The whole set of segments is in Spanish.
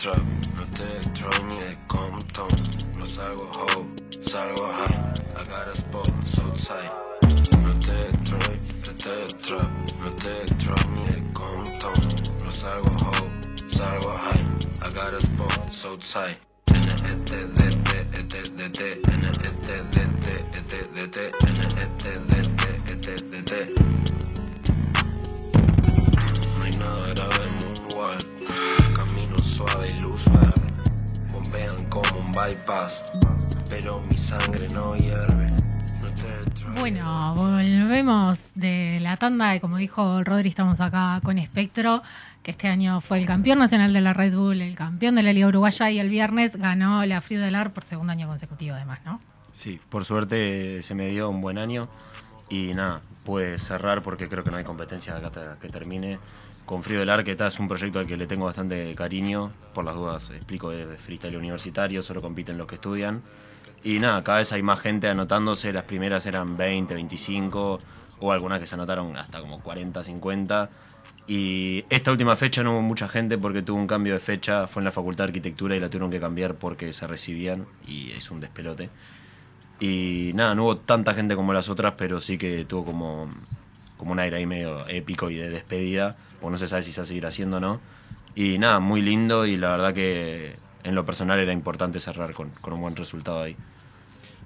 trap, no te Detroit ni de Compton. No salgo ho, salgo high. I got a spot so tight. No te Detroit, no te trap, no te Detroit ni de Compton. No salgo ho, salgo high. I got a spot so tight. No Y luz verde. Bombean como un bypass. Pero mi sangre no hierve. Bueno, volvemos de la tanda y como dijo Rodri, estamos acá con Espectro, que este año fue el campeón nacional de la Red Bull, el campeón de la Liga Uruguaya y el viernes ganó la Frío del Ar por segundo año consecutivo además, ¿no? Sí, por suerte se me dio un buen año y nada, pude cerrar porque creo que no hay competencia que termine. Con Frío del Ar, que está, es un proyecto al que le tengo bastante cariño, por las dudas explico de freestyle universitario, solo compiten los que estudian. Y nada, cada vez hay más gente anotándose, las primeras eran 20, 25, o algunas que se anotaron hasta como 40, 50. Y esta última fecha no hubo mucha gente porque tuvo un cambio de fecha, fue en la Facultad de Arquitectura y la tuvieron que cambiar porque se recibían y es un despelote. Y nada, no hubo tanta gente como las otras, pero sí que tuvo como, como un aire ahí medio épico y de despedida, o no se sabe si se va a seguir haciendo o no. Y nada, muy lindo y la verdad que en lo personal era importante cerrar con, con un buen resultado ahí.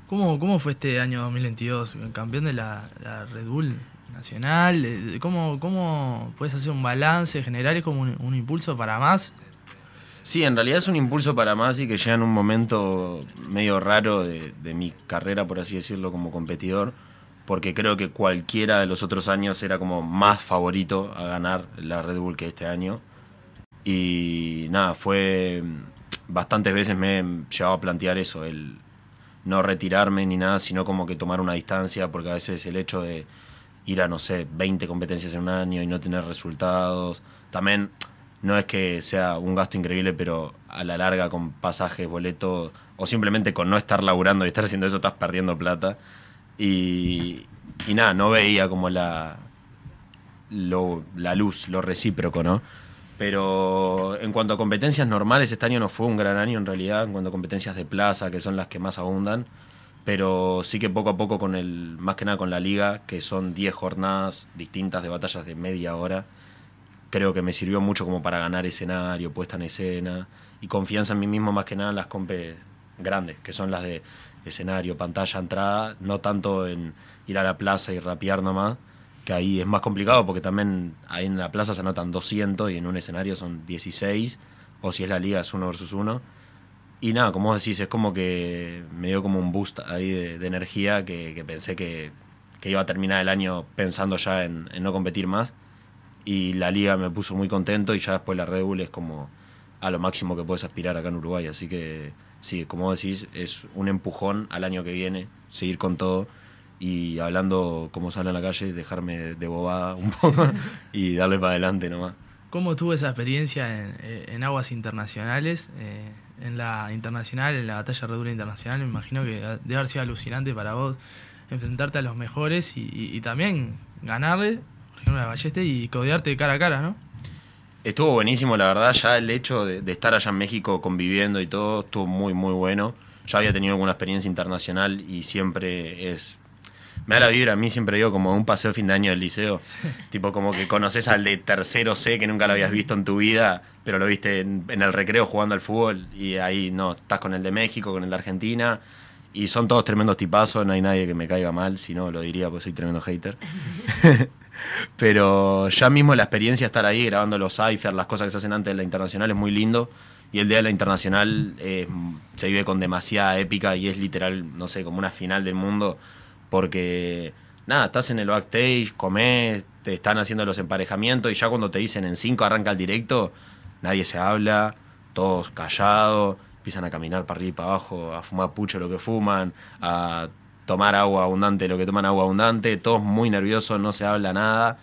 ¿Cómo, ¿Cómo fue este año 2022? Campeón de la, la Red Bull Nacional. eh, ¿Cómo, ¿Cómo puedes hacer un balance general? ¿Es como un, un impulso para más? Sí, en realidad es un impulso para más y que llega en un momento medio raro de, de mi carrera, por así decirlo, como competidor, porque creo que cualquiera de los otros años era como más favorito a ganar la Red Bull que este año. Y nada, fue bastantes veces me he llegado a plantear eso, el no retirarme ni nada, sino como que tomar una distancia, porque a veces el hecho de ir a, no sé, 20 competencias en un año y no tener resultados, también no es que sea un gasto increíble, pero a la larga con pasajes, boletos, o simplemente con no estar laburando y estar haciendo eso, estás perdiendo plata. Y, y nada, no veía como la, lo- la luz, lo recíproco, ¿no? Pero en cuanto a competencias normales, este año no fue un gran año en realidad, en cuanto a competencias de plaza, que son las que más abundan. Pero sí que poco a poco con el, más que nada con la liga, que son 10 jornadas distintas de batallas de media hora, creo que me sirvió mucho como para ganar escenario, puesta en escena y confianza en mí mismo más que nada en las compes grandes, que son las de escenario, pantalla, entrada, no tanto en ir a la plaza y rapear nomás, que ahí es más complicado porque también ahí en la plaza se anotan 200 y en un escenario son 16, o si es la liga es uno versus uno. Y nada, como vos decís, es como que me dio como un boost ahí de, energía que, que pensé que, que iba a terminar el año pensando ya en, en no competir más y la liga me puso muy contento y ya después la Red Bull es como a lo máximo que puedes aspirar acá en Uruguay. Así que sí, como decís, es un empujón al año que viene, seguir con todo y hablando como sale en la calle, dejarme de bobada un poco y darle para adelante nomás. ¿Cómo estuvo esa experiencia en, eh, en aguas internacionales? Eh, en la internacional, en la batalla Red Bull Internacional, me imagino que debe haber sido alucinante para vos enfrentarte a los mejores y, y- y también ganarle, por ejemplo, a Balleste y codearte cara a cara, ¿no? Estuvo buenísimo, la verdad, ya el hecho de, de estar allá en México conviviendo y todo, estuvo muy, muy bueno. Ya había tenido alguna experiencia internacional y siempre es... Me da la vibra, a mí siempre digo como un paseo de fin de año del liceo. Tipo como que conoces al de tercero C que nunca lo habías visto en tu vida, pero lo viste en, en el recreo jugando al fútbol y ahí no, estás con el de México, con el de Argentina y son todos tremendos tipazos, no hay nadie que me caiga mal, si no lo diría porque soy tremendo hater. Pero ya mismo la experiencia de estar ahí grabando los cyphers, las cosas que se hacen antes de la internacional es muy lindo. Y el día de la internacional eh, se vive con demasiada épica y es literal, no sé, como una final del mundo. Porque, nada, estás en el backstage, comés, te están haciendo los emparejamientos y ya cuando te dicen en 5 arranca el directo, nadie se habla, todos callados, empiezan a caminar para arriba y para abajo, a fumar pucho lo que fuman, a tomar agua abundante lo que toman agua abundante, todos muy nerviosos, no se habla nada.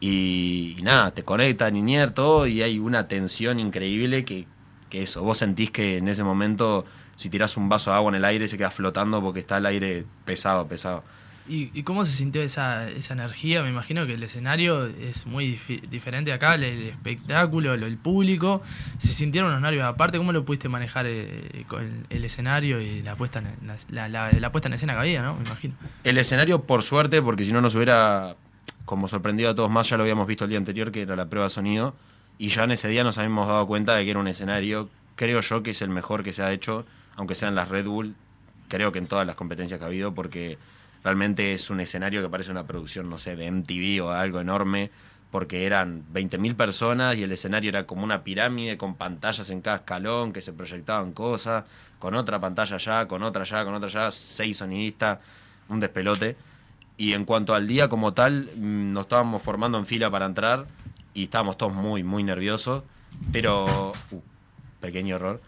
Y, nada, te conectan, Niñer, todo, y hay una tensión increíble que, que eso, vos sentís que en ese momento, si tirás un vaso de agua en el aire, se queda flotando porque está el aire pesado, pesado. ¿Y, y cómo se sintió esa, esa energía? Me imagino que el escenario es muy diferente acá, el, el espectáculo, lo- el público. ¿Se sintieron unos nervios aparte? ¿Cómo lo pudiste manejar eh, con el, el escenario y la puesta, en, la, la- la- puesta en escena que había, ¿no? Me imagino. El escenario, por suerte, porque si no nos hubiera como sorprendido a todos más, ya lo habíamos visto el día anterior, que era la prueba de sonido, y ya en ese día nos habíamos dado cuenta de que era un escenario, creo yo que es el mejor que se ha hecho, aunque sea en las Red Bull, creo que en todas las competencias que ha habido, porque realmente es un escenario que parece una producción, no sé, de MTV o algo enorme, porque eran 20.000 personas y el escenario era como una pirámide con pantallas en cada escalón que se proyectaban cosas, con otra pantalla allá, con otra allá, con otra allá, seis sonidistas, un despelote. Y en cuanto al día como tal, mm, nos estábamos formando en fila para entrar y estábamos todos muy, muy nerviosos, pero... uh, pequeño error.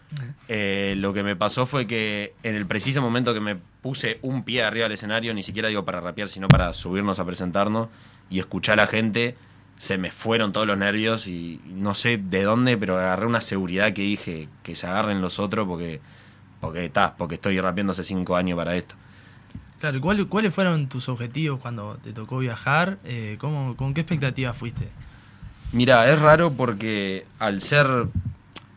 Eh, lo que me pasó fue que en el preciso momento que me puse un pie arriba del escenario, ni siquiera digo para rapear, sino para subirnos a presentarnos y escuchar a la gente, se me fueron todos los nervios y no sé de dónde, pero agarré una seguridad que dije que se agarren los otros porque porque está, porque estoy rapeando hace cinco años para esto. Claro, ¿y cuál- ¿cuáles fueron tus objetivos cuando te tocó viajar? Eh, ¿cómo, ¿Con qué expectativas fuiste? Mira, es raro porque al ser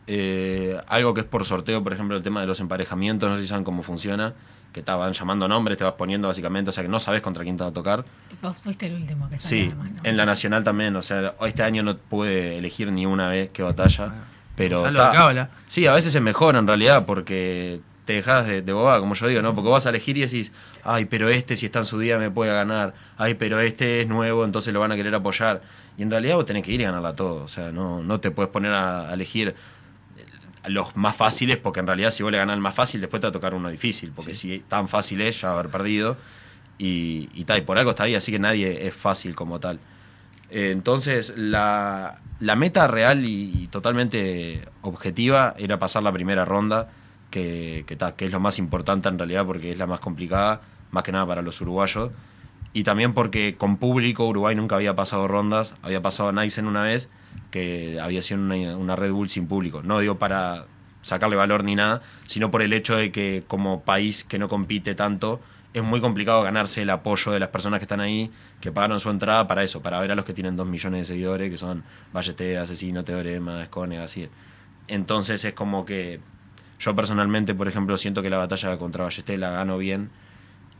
eh, algo que es por sorteo, por ejemplo, el tema de los emparejamientos, no sé si saben cómo funciona, que te van llamando nombres, te vas poniendo básicamente, o sea que no sabes contra quién te va a tocar. Vos fuiste el último que salió Sí, además, ¿no? en la nacional también, o sea, este año no pude elegir ni una vez qué batalla, Ah, pero... Ta. Sí, a veces es mejor en realidad porque te dejas de, de boba, como yo digo, ¿no? Porque vas a elegir y decís, ay, pero este si está en su día me puede ganar, ay, pero este es nuevo, entonces lo van a querer apoyar. Y en realidad vos tenés que ir y ganarla todo, o sea, no, no te puedes poner a, a elegir los más fáciles, porque en realidad si vos le ganás el más fácil, después te va a tocar uno difícil, porque si tan fácil es, ya va a haber perdido. Y, y, tal, y por algo está ahí, así que nadie es fácil como tal. Eh, entonces, la, la meta real y, y totalmente objetiva era pasar la primera ronda, que, que, ta, que es lo más importante en realidad porque es la más complicada, más que nada para los uruguayos. Y también porque con público Uruguay nunca había pasado rondas, había pasado a Nice una vez, que había sido una, Red Bull sin público. No digo para sacarle valor ni nada, sino por el hecho de que como país que no compite tanto, es muy complicado ganarse el apoyo de las personas que están ahí, que pagaron su entrada para eso, para ver a los que tienen dos millones de seguidores, que son Vallete, Asesino, Teorema, Escone, así. Entonces es como que yo personalmente, por ejemplo, siento que la batalla contra Ballesté la gano bien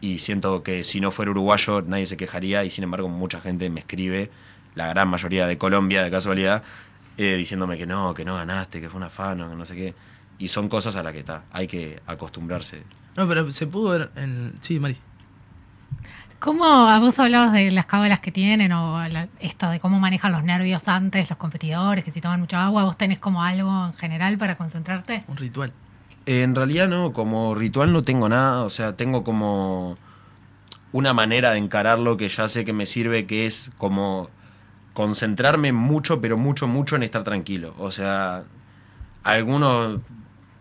y siento que si no fuera uruguayo nadie se quejaría y sin embargo mucha gente me escribe, la gran mayoría de Colombia de casualidad, eh, diciéndome que no, que no ganaste, que fue un afano, que no sé qué. Y son cosas a las que está, hay que acostumbrarse. No, pero se pudo ver en... Sí, Mari. ¿Cómo a vos hablabas de las cábalas que tienen o la- esto de cómo manejan los nervios antes los competidores, que si toman mucha agua, vos tenés como algo en general para concentrarte? Un ritual. En realidad no, como ritual no tengo nada, o sea, tengo como una manera de encararlo que ya sé que me sirve, que es como concentrarme mucho, pero mucho, mucho en estar tranquilo. O sea, alguno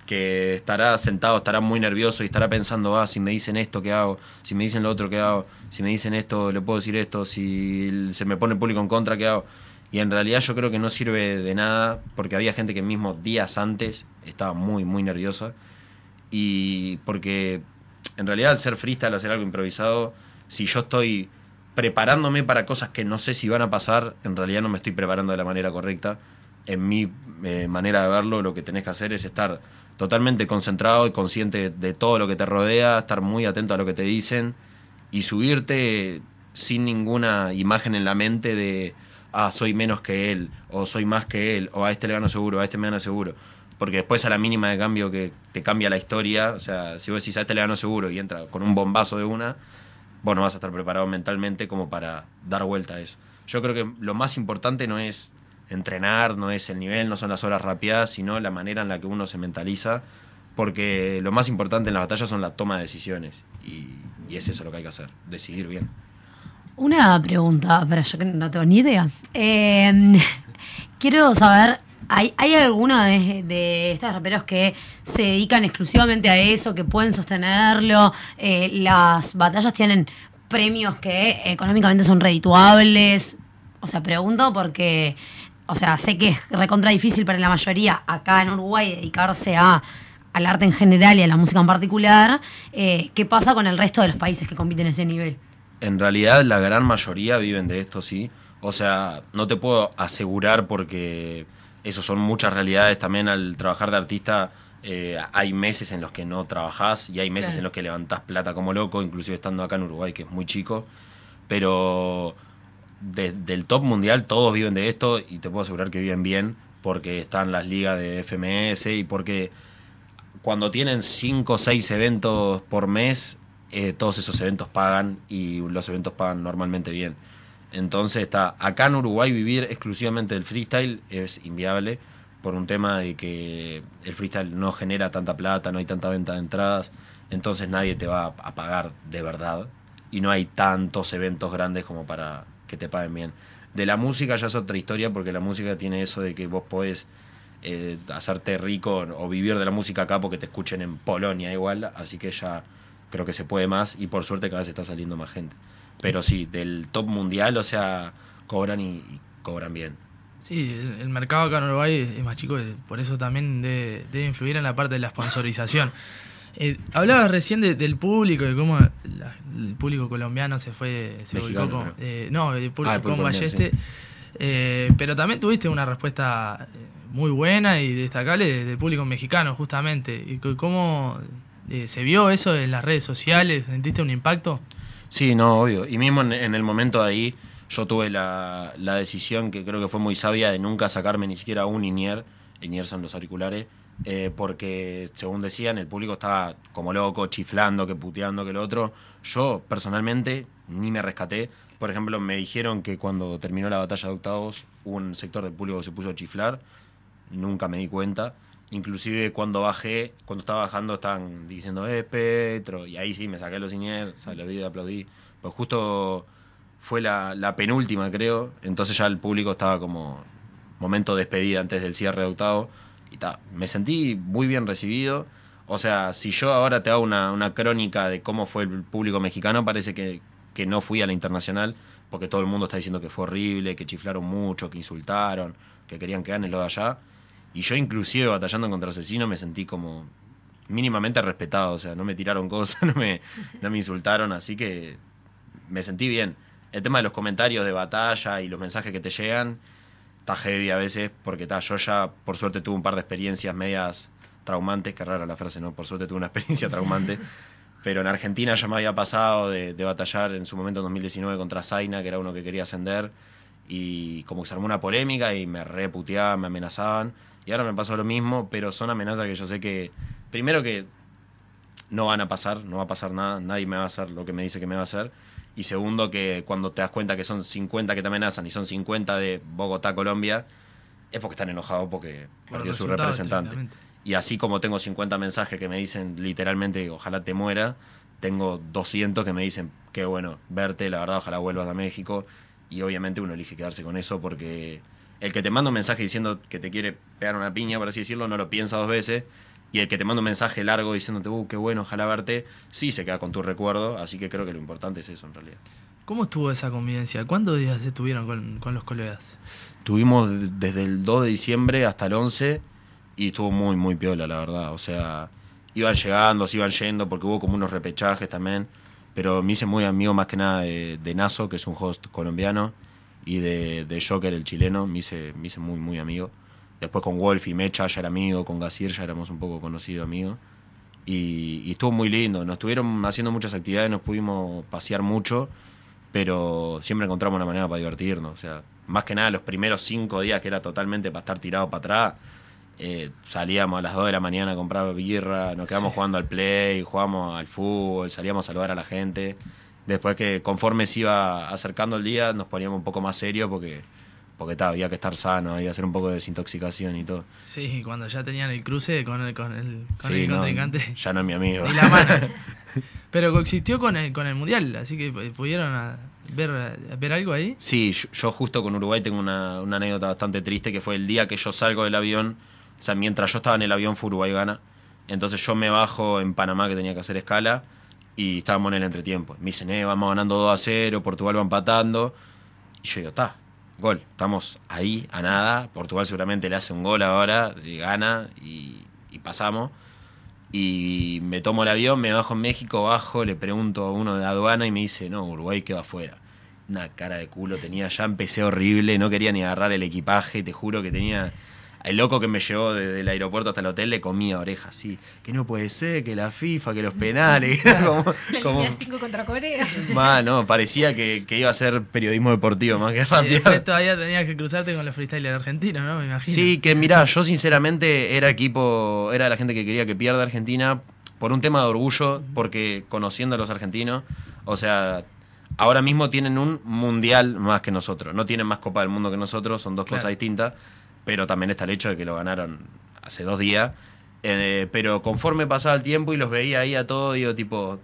que estará sentado, estará muy nervioso y estará pensando, ah, si me dicen esto, ¿qué hago? Si me dicen lo otro, ¿qué hago? Si me dicen esto, le puedo decir esto. Si se me pone el público en contra, ¿qué hago? Y en realidad yo creo que no sirve de nada, porque había gente que mismo días antes estaba muy, muy nerviosa. Y porque en realidad al ser freestyle, hacer algo improvisado, si yo estoy preparándome para cosas que no sé si van a pasar, en realidad no me estoy preparando de la manera correcta. En mi eh, manera de verlo, lo que tenés que hacer es estar totalmente concentrado y consciente de todo lo que te rodea, estar muy atento a lo que te dicen y subirte sin ninguna imagen en la mente de, ah, soy menos que él, o soy más que él, o a este le gano seguro, a este me gano seguro. Porque después a la mínima de cambio que te cambia la historia, o sea, si vos decís a este le gano seguro y entra con un bombazo de una, vos no vas a estar preparado mentalmente como para dar vuelta a eso. Yo creo que lo más importante no es entrenar, no es el nivel, no son las horas rapeadas, sino la manera en la que uno se mentaliza, porque lo más importante en las batallas son la toma de decisiones, y, y es eso lo que hay que hacer, decidir bien. Una pregunta, pero yo que no tengo ni idea. Eh, quiero saber, ¿hay, hay de, de estos raperos que se dedican exclusivamente a eso, que pueden sostenerlo? Eh, ¿Las batallas tienen premios que económicamente son redituables? O sea, pregunto porque, o sea, sé que es recontra difícil para la mayoría acá en Uruguay dedicarse a al arte en general y a la música en particular. Eh, ¿Qué pasa con el resto de los países que compiten en ese nivel? En realidad la gran mayoría viven de esto, sí. O sea, no te puedo asegurar porque eso son muchas realidades. También al trabajar de artista eh, hay meses en los que no trabajás y hay meses Claro. en los que levantás plata como loco, inclusive estando acá en Uruguay, que es muy chico. Pero de- del top mundial todos viven de esto y te puedo asegurar que viven bien porque están las ligas de FMS y porque cuando tienen 5 o 6 eventos por mes, eh, todos esos eventos pagan y los eventos pagan normalmente bien. Entonces está acá en Uruguay vivir exclusivamente del freestyle es inviable por un tema de que el freestyle no genera tanta plata, no hay tanta venta de entradas, entonces nadie te va a- pagar de verdad y no hay tantos eventos grandes como para que te paguen bien. De la música ya es otra historia porque la música tiene eso de que vos podés eh, hacerte rico o vivir de la música acá porque te escuchen en Polonia igual, así que ya creo que se puede más y por suerte cada vez está saliendo más gente. Pero sí, del top mundial, o sea, cobran y, y cobran bien. Sí, el, el mercado acá en Uruguay es más chico, por eso también debe, debe influir en la parte de la sponsorización. Eh, hablabas recién de- del público, de cómo la- el público colombiano se fue, se Mexicano, ubicó con, eh, no, el público Ah, el con Balleste. colombiano, Eh, pero también tuviste una respuesta eh, muy buena y destacable de- del público mexicano, justamente. ¿Y c- ¿Cómo eh, se vio eso en las redes sociales? ¿Sentiste un impacto? Sí, no, obvio. Y mismo en, el momento de ahí, yo tuve la, la decisión que creo que fue muy sabia de nunca sacarme ni siquiera un INIER, INIER son los auriculares, eh, porque según decían, el público estaba como loco, chiflando, que puteando, que lo otro. Yo personalmente ni me rescaté. Por ejemplo, me dijeron que cuando terminó la batalla de octavos, un sector del público se puso a chiflar. Nunca me di cuenta. Inclusive cuando bajé, cuando estaba bajando, estaban diciendo, eh, Petro. Y ahí sí me saqué los INIER, y aplaudí. Pues justo fue la, penúltima, creo. Entonces ya el público estaba como momento de despedida antes del cierre de octavo. Y ta, me sentí muy bien recibido. O sea, si yo ahora te hago una, una crónica de cómo fue el público mexicano, parece que, que no fui a la internacional, porque todo el mundo está diciendo que fue horrible, que chiflaron mucho, que insultaron, que querían que gane lo de allá. Y yo inclusive batallando contra asesino me sentí como mínimamente respetado, o sea, no me tiraron cosas, no me, no me insultaron, así que me sentí bien. El tema de los comentarios de batalla y los mensajes que te llegan está heavy a veces, porque ta, yo ya por suerte tuve un par de experiencias medias traumantes, que rara la frase, ¿no? Por suerte tuve una experiencia traumante. Pero en Argentina ya me había pasado de, de batallar en su momento en 2019 contra Zaina, que era uno que quería ascender, y como que se armó una polémica y me reputeaban, me amenazaban. Y ahora me pasó lo mismo, pero son amenazas que yo sé que, primero que no van a pasar, no va a pasar nada, nadie me va a hacer lo que me dice que me va a hacer. Y segundo, que cuando te das cuenta que son 50 que te amenazan y son 50 de Bogotá, Colombia, es porque están enojados porque Por perdió su representante. Y así como tengo 50 mensajes que me dicen literalmente ojalá te muera, tengo 200 que me dicen qué bueno verte, la verdad, ojalá vuelvas a México. Y obviamente uno elige quedarse con eso porque el que te manda un mensaje diciendo que te quiere pegar una piña, por así decirlo, no lo piensa dos veces. Y el que te manda un mensaje largo diciéndote, uh, qué bueno, ojalá verte, sí se queda con tu recuerdo. Así que creo que lo importante es eso en realidad. ¿Cómo estuvo esa convivencia? ¿Cuántos días estuvieron con, con los colegas? Tuvimos de- desde el 2 de diciembre hasta el 11 y estuvo muy, muy piola, la verdad. O sea, iban llegando, se iban yendo porque hubo como unos repechajes también. Pero me hice muy amigo más que nada de, de Nazo, que es un host colombiano, y de, de Joker, el chileno. Me hice, me hice muy, muy amigo. Después con Wolf y Mecha ya era amigo, con Gasir ya éramos un poco conocidos amigos. Y, y estuvo muy lindo. Nos estuvieron haciendo muchas actividades, nos pudimos pasear mucho pero siempre encontramos una manera para divertirnos. O sea, más que nada los primeros cinco días que era totalmente para estar tirado para atrás, eh, salíamos a las 2 de la mañana a comprar birra, nos quedamos Sí. jugando al play, jugábamos al fútbol, salíamos a saludar a la gente. Después que conforme se iba acercando el día nos poníamos un poco más serios porque porque ta, había que estar sano, había que hacer un poco de desintoxicación y todo. Sí, cuando ya tenían el cruce con el, con el, con Sí, el no, contrincante. ya no es mi amigo. Ni la mano. Pero coexistió con el, con el Mundial, así que pudieron ah, ver, ver algo ahí. Sí, yo, yo justo con Uruguay tengo una, una anécdota bastante triste que fue el día que yo salgo del avión, o sea, mientras yo estaba en el avión fue Uruguay gana, entonces yo me bajo en Panamá que tenía que hacer escala y estábamos en el entretiempo. Me dicen, eh, vamos ganando 2 a 0, Portugal va empatando. Y yo digo, está, gol, estamos ahí a nada, Portugal seguramente le hace un gol ahora, y gana y, pasamos. Y me tomo el avión, me bajo en México, bajo, le pregunto a uno de aduana y me dice, no, Uruguay queda afuera. Una cara de culo tenía, ya empecé horrible, no quería ni agarrar el equipaje, te juro que tenía... El loco que me llevó desde el aeropuerto hasta el hotel le comía orejas, así. Que no puede ser, que la FIFA, que los penales. como, La como- línea 5 contra Corea. Ma, no, parecía que, que iba a ser periodismo deportivo más que Y rápido. después todavía tenías que cruzarte con los freestylers argentinos, ¿no? Me imagino. Sí, que mirá, yo sinceramente era equipo, era la gente que quería que pierda Argentina por un tema de orgullo, porque conociendo a los argentinos, o sea, ahora mismo tienen un mundial más que nosotros, no tienen más Copa del Mundo que nosotros, son dos Claro. cosas distintas, pero también está el hecho de que lo ganaron hace dos días, Eh, pero conforme pasaba el tiempo y los veía ahí a todos, digo, tipo,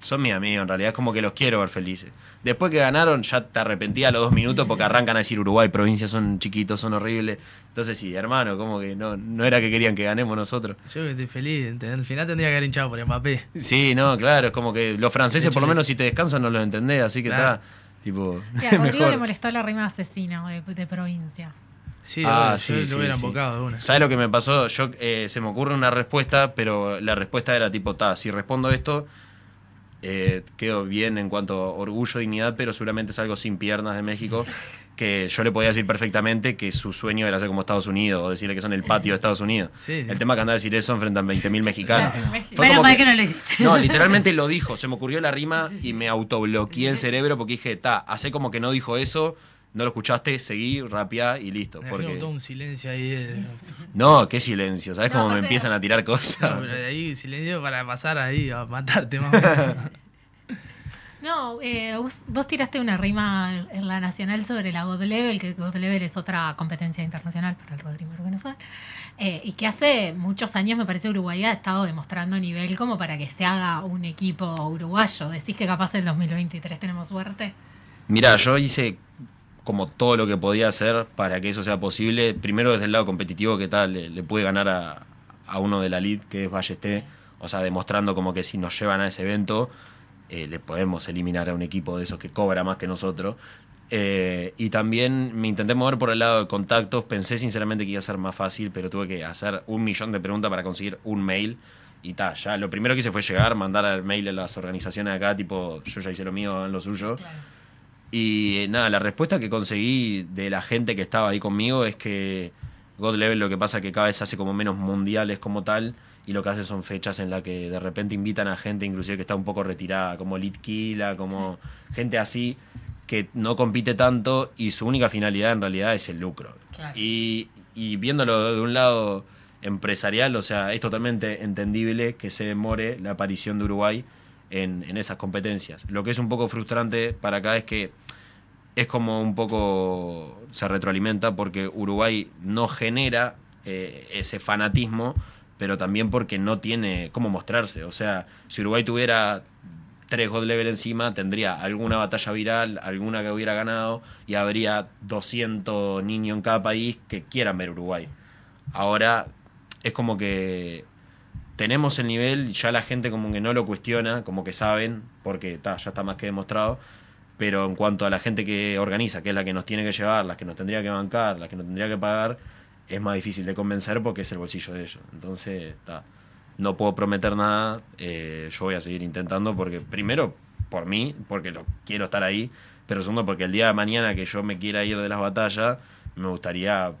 son mis amigos, en realidad es como que los quiero ver felices. Después que ganaron, ya te arrepentía a los dos minutos porque arrancan a decir Uruguay, provincias son chiquitos, son horribles. Entonces sí, hermano, como que no, no era que querían que ganemos nosotros. Yo que estoy feliz. Al final tendría que haber hinchado por Mbappé. Sí, no, claro, es como que los franceses por lo menos es- si te descansan no los entendés, así que Claro. está, tipo, Sí, a Rodrigo mejor. le molestó la rima asesino de, de provincia. Sí, Ah, obvio, sí, yo sí, lo hubiera sí. de una. ¿Sabes lo que me pasó? Yo eh, se me ocurre una respuesta, pero la respuesta era tipo, ta, si respondo esto, eh, quedo bien en cuanto a orgullo, dignidad, pero seguramente es algo sin piernas de México, que yo le podía decir perfectamente que su sueño era ser como Estados Unidos, o decirle que son el patio de Estados Unidos. El tema que andaba a decir eso enfrentan 20.000 mexicanos. Claro. Fue Menos como mal que- que no lo hiciste. No, literalmente lo dijo. Se me ocurrió la rima y me autobloqueé el cerebro porque dije, ta, hace como que no dijo eso, no lo escuchaste, seguí, rapeá y listo. Me Porque... todo un silencio ahí. de- No, qué silencio. ¿Sabes No, cómo me empiezan a tirar No, cosas? pero de ahí silencio para pasar ahí a matarte más. o menos. No, eh, vos, vos tiraste una rima en la nacional sobre la God Level, que God Level es otra competencia internacional para el Rodrigo no sabe, eh, y que hace muchos años me parece Uruguay ha estado demostrando nivel como para que se haga un equipo uruguayo. ¿Decís que capaz en 2023 tenemos suerte? Mira, yo hice como todo lo que podía hacer para que eso sea posible. Primero desde el lado competitivo, que tal, le, le pude ganar a, a uno de la lead, que es Ballesté, o sea, demostrando como que si nos llevan a ese evento, eh, le podemos eliminar a un equipo de esos que cobra más que nosotros. Eh, y también me intenté mover por el lado de contactos, pensé sinceramente que iba a ser más fácil, pero tuve que hacer un millón de preguntas para conseguir un mail. Y ta, ya lo primero que hice fue llegar, mandar el mail a las organizaciones acá, tipo, yo ya hice lo mío, en lo suyo. Y eh, nada, la respuesta que conseguí de la gente que estaba ahí conmigo es que God Level lo que pasa es que cada vez hace como menos mundiales como tal y lo que hace son fechas en las que de repente invitan a gente inclusive que está un poco retirada, como Litkila, como gente así que no compite tanto y su única finalidad en realidad es el lucro. Claro. Y, y viéndolo de un lado empresarial, o sea, es totalmente entendible que se demore la aparición de Uruguay en, en esas competencias. Lo que es un poco frustrante para acá es que es como un poco se retroalimenta porque Uruguay no genera eh, ese fanatismo, pero también porque no tiene cómo mostrarse. O sea, si Uruguay tuviera tres God Level encima, tendría alguna batalla viral, alguna que hubiera ganado, y habría 200 niños en cada país que quieran ver Uruguay. Ahora es como que tenemos el nivel, ya la gente como que no lo cuestiona, como que saben, porque ta, ya está más que demostrado, pero en cuanto a la gente que organiza, que es la que nos tiene que llevar, la que nos tendría que bancar, la que nos tendría que pagar, es más difícil de convencer porque es el bolsillo de ellos. Entonces, ta, no puedo prometer nada, eh, yo voy a seguir intentando porque primero por mí, porque lo, quiero estar ahí, pero segundo porque el día de mañana que yo me quiera ir de las batallas, me gustaría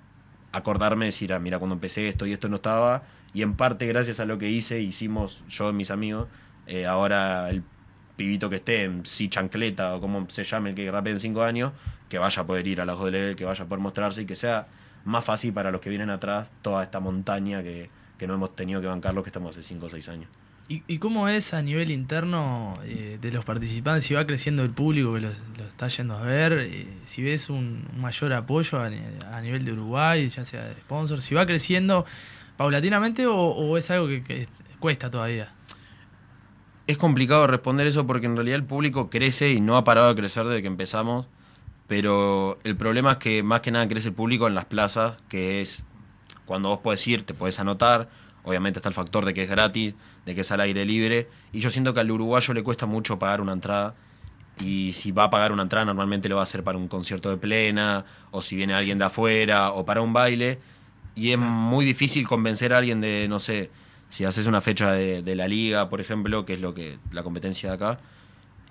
acordarme, decir, ah, mira, cuando empecé esto y esto no estaba, y en parte gracias a lo que hice, hicimos yo y mis amigos, eh, ahora el pibito que esté en si chancleta o como se llame el que rapee en cinco años, que vaya a poder ir a la level, que vaya a poder mostrarse y que sea más fácil para los que vienen atrás toda esta montaña que, que no hemos tenido que bancar los que estamos hace cinco o seis años. ¿Y, y cómo es a nivel interno eh, de los participantes? Si va creciendo el público que los, está yendo a ver, eh, si ves un, mayor apoyo a, ni- a nivel de Uruguay, ya sea de sponsor, si va creciendo paulatinamente o, es algo que cuesta todavía. Es complicado responder eso porque en realidad el público crece y no ha parado de crecer desde que empezamos, pero el problema es que más que nada crece el público en las plazas, que es cuando vos podés ir, te podés anotar, obviamente está el factor de que es gratis, de que es al aire libre, y yo siento que al uruguayo le cuesta mucho pagar una entrada, y si va a pagar una entrada normalmente lo va a hacer para un concierto de plena, o si viene alguien de afuera, o para un baile, y es muy difícil convencer a alguien de, no sé, Si haces una fecha de, la liga, por ejemplo, que es lo que la competencia de acá,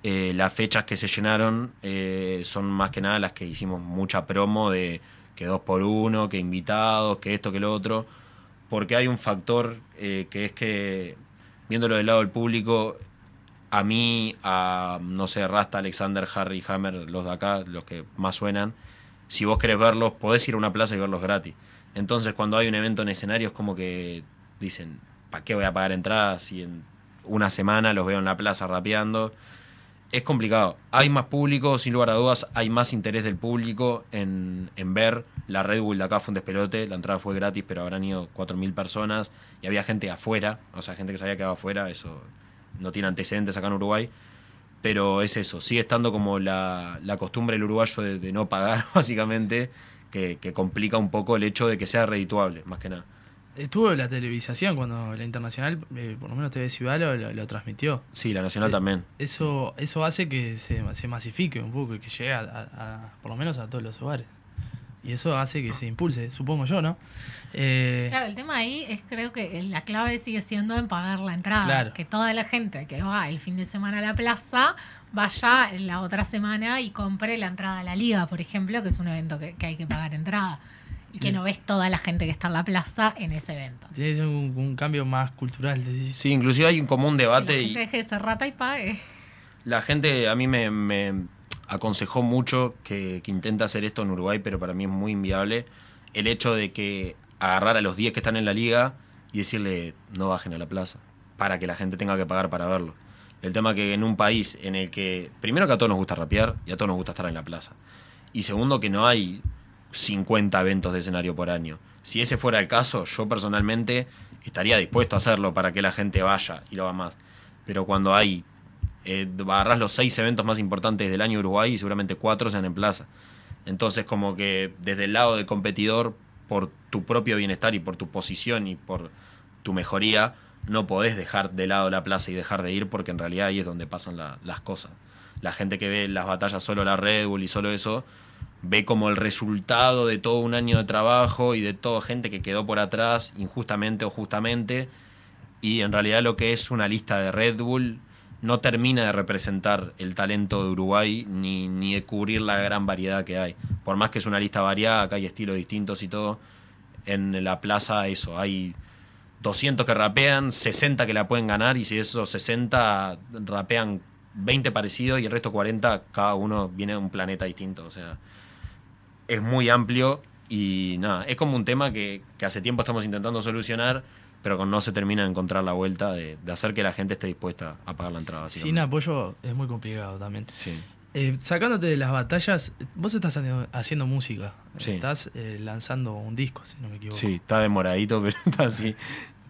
eh, las fechas que se llenaron eh, son más que nada las que hicimos mucha promo de que dos por uno, que invitados, que esto, que lo otro, porque hay un factor eh, que es que, viéndolo del lado del público, a mí, a, no sé, Rasta, Alexander, Harry, Hammer, los de acá, los que más suenan, si vos querés verlos, podés ir a una plaza y verlos gratis. Entonces, cuando hay un evento en escenario, es como que dicen, ¿para qué voy a pagar entradas si en una semana los veo en la plaza rapeando? Es complicado. Hay más público, sin lugar a dudas, hay más interés del público en, en ver. La Red Bull de acá fue un despelote, la entrada fue gratis, pero habrán ido 4.000 personas y había gente afuera, o sea, gente que se había quedado afuera, eso no tiene antecedentes acá en Uruguay. Pero es eso, sigue estando como la, la costumbre del uruguayo de, no pagar, básicamente, que, que complica un poco el hecho de que sea redituable, más que nada. Estuvo la televisación cuando la internacional, eh, por lo menos TV Ciudad, lo, lo- lo transmitió. Sí, la Nacional Eh, también. Eso eso hace que se, se masifique un poco y que llegue a, a- a- por lo menos a todos los hogares. Y eso hace que se impulse, supongo yo, ¿no? Eh, Claro, el tema ahí es creo que la clave sigue siendo en pagar la entrada. Claro. Que toda la gente que va el fin de semana a la plaza vaya la otra semana y compre la entrada a la liga, por ejemplo, que es un evento que, que hay que pagar entrada. Y que no ves toda la gente que está en la plaza en ese evento. Que ser un, un cambio más cultural, decís. Sí, inclusive hay un común Que la debate y gente deje de ser rata y pague. la gente a mí me, me aconsejó mucho que, que intenta hacer esto en Uruguay, pero para mí es muy inviable. El hecho de que agarrar a los 10 que están en la liga y decirle no bajen a la plaza, para que la gente tenga que pagar para verlo. El tema que en un país en el que, primero que a todos nos gusta rapear y a todos nos gusta estar en la plaza. Y segundo que no hay 50 eventos de escenario por año. Si ese fuera el caso, yo personalmente estaría dispuesto a hacerlo para que la gente vaya y lo haga más. Pero cuando hay, eh, los seis eventos más importantes del año Uruguay y seguramente cuatro sean en plaza. Entonces como que desde el lado del competidor, por tu propio bienestar y por tu posición y por tu mejoría, no podés dejar de lado la plaza y dejar de ir porque en realidad ahí es donde pasan la- las cosas. La gente que ve las batallas solo la Red Bull y solo eso, ve como el resultado de todo un año de trabajo y de toda gente que quedó por atrás, injustamente o justamente, y en realidad lo que es una lista de Red Bull no termina de representar el talento de Uruguay ni, ni de cubrir la gran variedad que hay. Por más que es una lista variada, acá hay estilos distintos y todo, en la plaza eso, hay 200 que rapean, 60 que la pueden ganar y si esos 60 rapean 20 parecidos y el resto 40, cada uno viene de un planeta distinto, o sea, es muy amplio y nada, es como un tema que, que hace tiempo estamos intentando solucionar, pero no se termina de encontrar la vuelta de, de hacer que la gente esté dispuesta a pagar la entrada. Sin apoyo es muy complicado también. Sí. Eh, sacándote de las batallas, vos estás haciendo, música. Sí. Estás eh, lanzando un disco, si no me equivoco. sí, está demoradito, pero está así.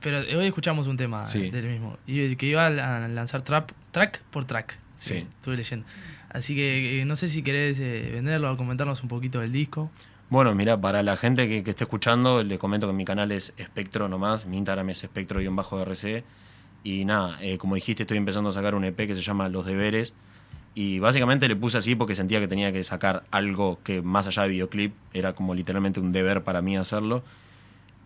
Pero hoy escuchamos un tema Sí. eh, del mismo. Y que iba a la- lanzar trap, track por track. Sí. Estuve leyendo. Así que eh, no sé si querés eh, venderlo o comentarnos un poquito del disco. Bueno, mira, para la gente que, que esté escuchando, le comento que mi canal es Espectro nomás, mi Instagram es espectro-rc. Y nada, eh, como dijiste, estoy empezando a sacar un EP que se llama Los Deberes. Y básicamente le puse así porque sentía que tenía que sacar algo que más allá de videoclip era como literalmente un deber para mí hacerlo.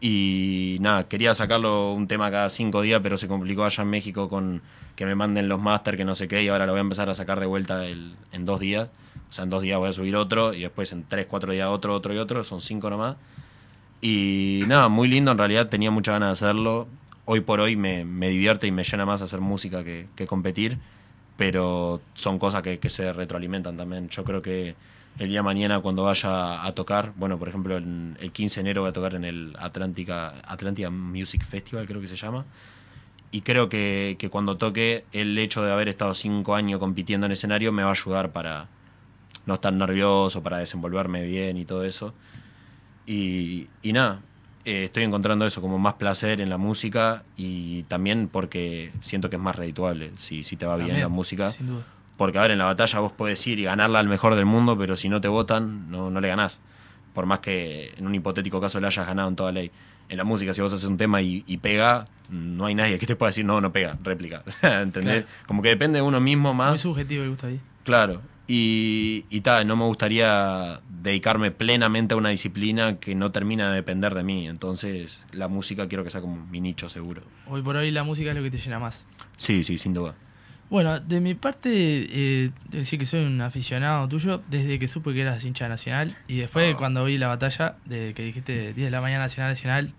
Y nada, quería sacarlo un tema cada cinco días, pero se complicó allá en México con que me manden los máster, que no sé qué, y ahora lo voy a empezar a sacar de vuelta el- en dos días. O sea, en dos días voy a subir otro, y después en tres, cuatro días otro, otro y otro, son cinco nomás. Y nada, muy lindo, en realidad tenía mucha ganas de hacerlo. Hoy por hoy me, me divierte y me llena más hacer música que, que competir, pero son cosas que, que se retroalimentan también. Yo creo que el día de mañana cuando vaya a tocar, bueno, por ejemplo, en- el 15 de enero voy a tocar en el Atlántica, Atlantica Music Festival, creo que se llama. Y creo que, que cuando toque, el hecho de haber estado cinco años compitiendo en escenario me va a ayudar para no estar nervioso, para desenvolverme bien y todo eso. Y, y nada, eh, estoy encontrando eso como más placer en la música y también porque siento que es más redituable si, si te va bien la música. Sin duda. Porque, a ver, en la batalla vos podés ir y ganarla al mejor del mundo, pero si no te votan, no, no le ganás. Por más que en un hipotético caso le hayas ganado en toda ley. En la música, si vos haces un tema y, y pega, no hay nadie que te pueda decir, no, no pega, réplica. ¿Entendés? Claro. Como que depende de uno mismo Muy más. subjetivo el gusto ahí. Claro. Y, y ta, no me gustaría dedicarme plenamente a una disciplina que no termina de depender de mí. Entonces, la música quiero que sea como mi nicho seguro. Hoy por hoy la música es lo que te llena más. Sí, sí, sin duda. Bueno, de mi parte, eh, decir que soy un aficionado tuyo desde que supe que eras hincha nacional y después Ah. cuando vi la batalla de que dijiste 10 de la mañana nacional nacional.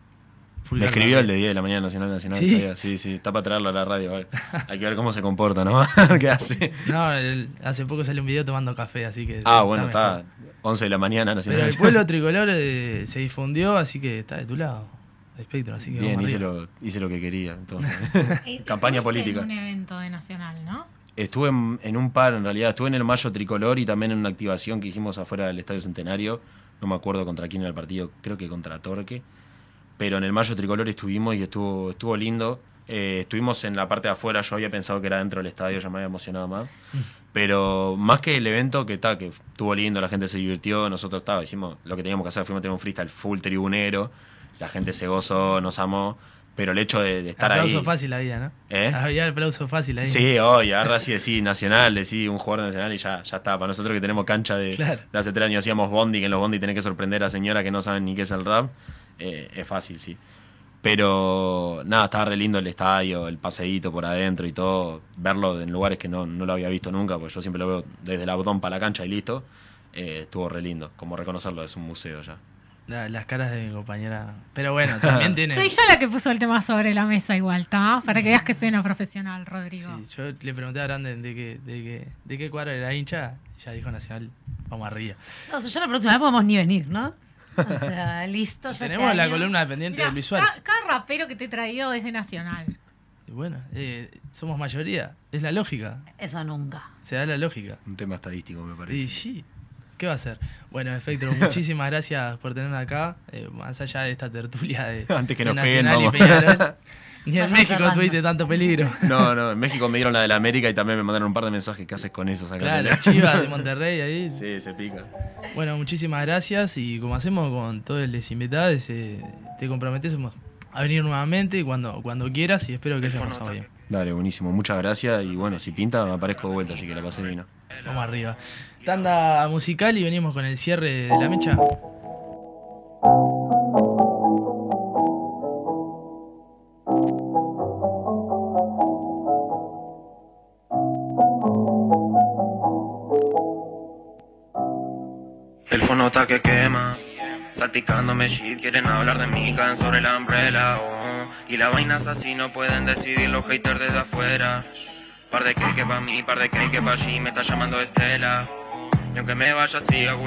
Me escribió el de arriba. 10 de la mañana Nacional Nacional. ¿Sí? ¿sabía? sí, sí, está para traerlo a la radio. ver. Hay que ver cómo se comporta, ¿no? ¿Qué hace? No, el- hace poco salió un video tomando café, así que. Ah, bueno, mejor. está 11 de la mañana Nacional. Pero el pueblo tricolor eh, se difundió, así que está de tu lado, Espectro, así que Bien, hice lo, hice lo que quería. Entonces. Campaña estuviste política. En un evento de Nacional, ¿no? Estuve en, en un par, en realidad. Estuve en el Mayo Tricolor y también en una activación que hicimos afuera del Estadio Centenario. No me acuerdo contra quién era el partido, creo que contra Torque. Pero en el Mayo Tricolor estuvimos y estuvo, estuvo lindo. Eh, estuvimos en la parte de afuera, yo había pensado que era dentro del estadio, ya me había emocionado más. Pero más que el evento, que está, que estuvo lindo, la gente se divirtió, nosotros estaba, hicimos lo que teníamos que hacer, fuimos a tener un freestyle full tribunero, la gente se gozó, nos amó, pero el hecho de, de estar aplauso ahí... fácil había, ¿no? ¿Eh? Había aplauso fácil ahí. Sí, hoy, ahora sí decís nacional, decís un jugador nacional y ya, ya está. Para nosotros que tenemos cancha de, Claro. de hace tres años hacíamos bondi, que en los bondi tenés que sorprender a señoras que no saben ni qué es el rap, eh, es fácil, sí. Pero nada, estaba re lindo el estadio, el paseíto por adentro y todo, verlo en lugares que no, no lo había visto nunca, pues yo siempre lo veo desde el abdón para la cancha y listo. eh, estuvo re lindo, como reconocerlo, es un museo ya. La- las caras de mi compañera. Pero bueno, también tiene. Soy yo la que puso el tema sobre la mesa igual, ¿está? Para que veas que soy una profesional, Rodrigo. Sí, yo le pregunté a Brandon de qué, de qué, de qué cuadro era hincha, y ya dijo Nacional, vamos arriba. No, o sea, ya la próxima vez podemos ni venir, ¿no? O sea, listo. ya Tenemos este la columna dependiente Mirá, de Luis Suárez. ca- cada, rapero que te he traído es de Nacional. Y bueno, eh, somos mayoría, es la lógica, Eso nunca. se da la lógica. Un tema estadístico, me Y parece. sí, ¿qué va a ser? Bueno, Efecto, muchísimas gracias por tenernos acá, eh, más allá de esta tertulia de, Antes que de nos peguen, Nacional y vamos. Peñarol. Ni en México tuviste tanto peligro. No, no, en México me dieron la de la América y también me mandaron un par de mensajes. ¿Qué haces con eso? Claro. Chivas de Monterrey ahí. Sí, se pica. Bueno, muchísimas gracias y como hacemos con todos los invitados, eh, te comprometemos a venir nuevamente cuando, cuando quieras y espero que haya pasado bien. Dale, buenísimo. Muchas gracias. Y bueno, si pinta, me aparezco de vuelta, así que la pasé bien. Vamos arriba. Tanda musical y venimos con el cierre de la mecha. El fonota que quema, salpicándome shit, quieren hablar de mí, caen sobre la umbrella, oh. Y la vaina es así, no pueden decidir los haters desde afuera. Par de que que pa' mí, par de que que pa' allí, me está llamando Estela. Y aunque me vaya así,